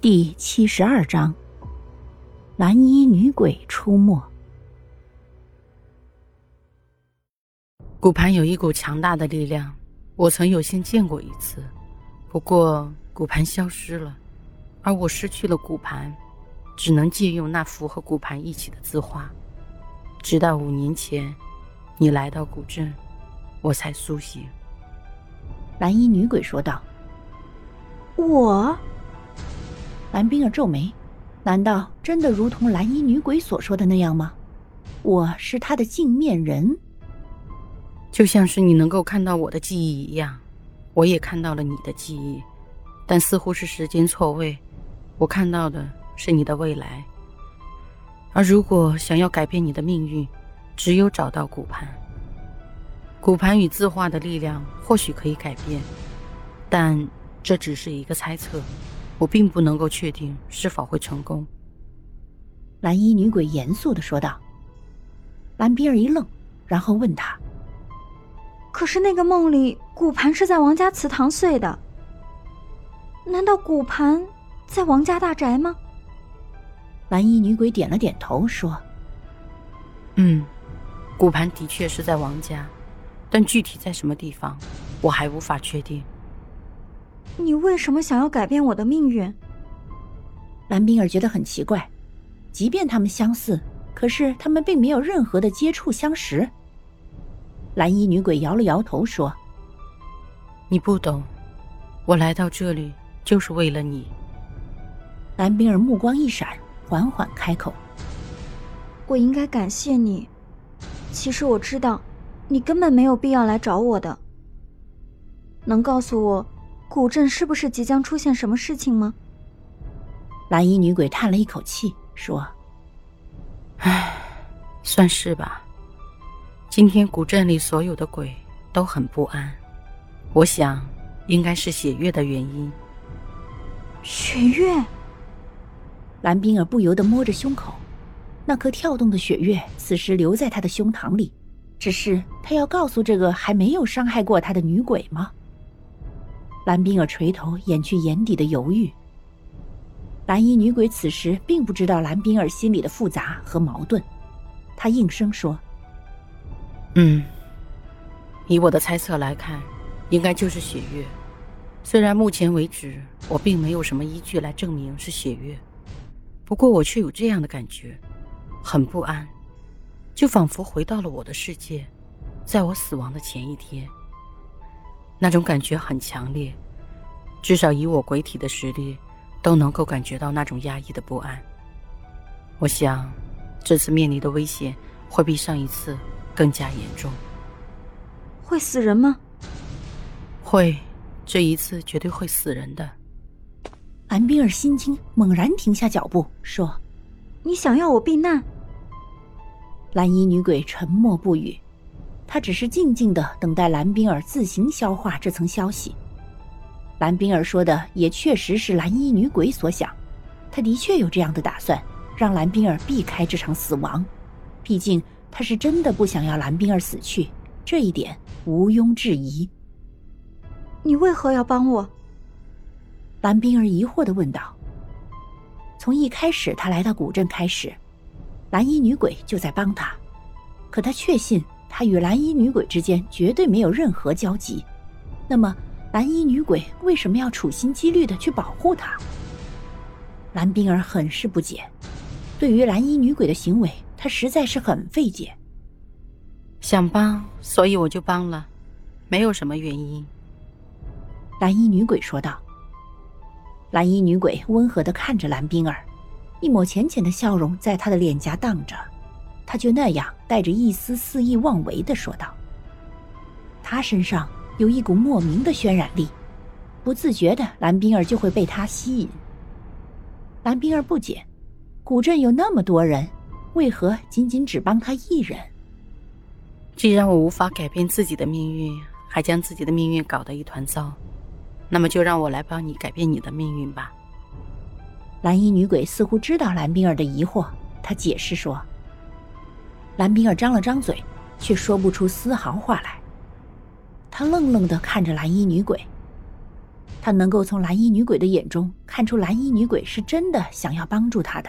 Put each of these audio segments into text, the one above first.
第七十二章：蓝衣女鬼出没。骨盘有一股强大的力量，我曾有幸见过一次，不过骨盘消失了，而我失去了骨盘，只能借用那幅和骨盘一起的字画。直到五年前，你来到古镇，我才苏醒。蓝衣女鬼说道：“我。”蓝冰儿皱眉，难道真的如同蓝衣女鬼所说的那样吗？我是她的镜面人，就像是你能够看到我的记忆一样，我也看到了你的记忆，但似乎是时间错位，我看到的是你的未来。而如果想要改变你的命运，只有找到骨盘。骨盘与字画的力量或许可以改变，但这只是一个猜测。我并不能够确定是否会成功。”蓝衣女鬼严肃的说道。蓝冰儿一愣，然后问他：“可是那个梦里骨盘是在王家祠堂碎的，难道骨盘在王家大宅吗？”蓝衣女鬼点了点头，说：“嗯，骨盘的确是在王家，但具体在什么地方，我还无法确定。”你为什么想要改变我的命运？蓝冰儿觉得很奇怪，即便他们相似，可是他们并没有任何的接触相识。蓝衣女鬼摇了摇头说：“你不懂，我来到这里就是为了你。”蓝冰儿目光一闪，缓缓开口：“我应该感谢你。其实我知道，你根本没有必要来找我的。能告诉我？”古镇是不是即将出现什么事情吗？蓝衣女鬼叹了一口气，说：“唉，算是吧。今天古镇里所有的鬼都很不安，我想应该是血月的原因。”血月。蓝冰儿不由得摸着胸口，那颗跳动的血月此时留在她的胸膛里，只是她要告诉这个还没有伤害过她的女鬼吗？蓝冰儿垂头，掩去眼底的犹豫。蓝衣女鬼此时并不知道蓝冰儿心里的复杂和矛盾，她应声说：“嗯，以我的猜测来看，应该就是血月。虽然目前为止我并没有什么依据来证明是血月，不过我却有这样的感觉，很不安，就仿佛回到了我的世界，在我死亡的前一天。”那种感觉很强烈，至少以我鬼体的实力，都能够感觉到那种压抑的不安。我想，这次面临的危险会比上一次更加严重。会死人吗？会，这一次绝对会死人的。蓝冰儿心惊，猛然停下脚步，说：“你想要我避难？”蓝衣女鬼沉默不语。他只是静静的等待蓝冰儿自行消化这层消息。蓝冰儿说的也确实是蓝衣女鬼所想，她的确有这样的打算，让蓝冰儿避开这场死亡。毕竟他是真的不想要蓝冰儿死去，这一点毋庸置疑。你为何要帮我？蓝冰儿疑惑的问道。从一开始他来到古镇开始，蓝衣女鬼就在帮他，可他确信。他与蓝衣女鬼之间绝对没有任何交集，那么蓝衣女鬼为什么要处心积虑的去保护他？蓝冰儿很是不解，对于蓝衣女鬼的行为，她实在是很费解。想帮，所以我就帮了，没有什么原因。蓝衣女鬼说道。蓝衣女鬼温和的看着蓝冰儿，一抹浅浅的笑容在她的脸颊荡着。他就那样带着一丝肆意妄为的说道：“他身上有一股莫名的渲染力，不自觉的蓝冰儿就会被他吸引。”蓝冰儿不解，古镇有那么多人，为何仅仅只帮他一人？既然我无法改变自己的命运，还将自己的命运搞得一团糟，那么就让我来帮你改变你的命运吧。蓝衣女鬼似乎知道蓝冰儿的疑惑，她解释说。蓝冰儿张了张嘴，却说不出丝毫话来。他愣愣的看着蓝衣女鬼，他他能够从蓝衣女鬼的眼中看出蓝衣女鬼是真的想要帮助他的。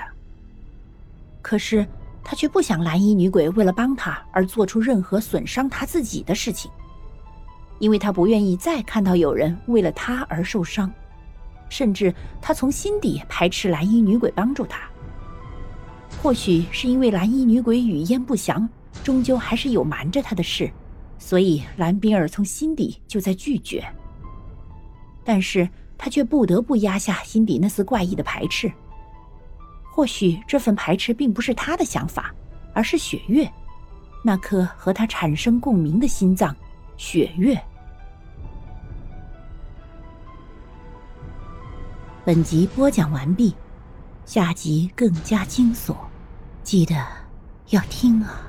可是他却不想蓝衣女鬼为了帮他而做出任何损伤他自己的事情，因为他不愿意再看到有人为了他而受伤，甚至他从心底排斥蓝衣女鬼帮助他。或许是因为蓝衣女鬼语焉不详，终究还是有瞒着他的事，所以蓝冰儿从心底就在拒绝。但是他却不得不压下心底那丝怪异的排斥。或许这份排斥并不是他的想法，而是雪月，那颗和他产生共鸣的心脏，雪月。本集播讲完毕，下集更加惊悚，记得要听啊！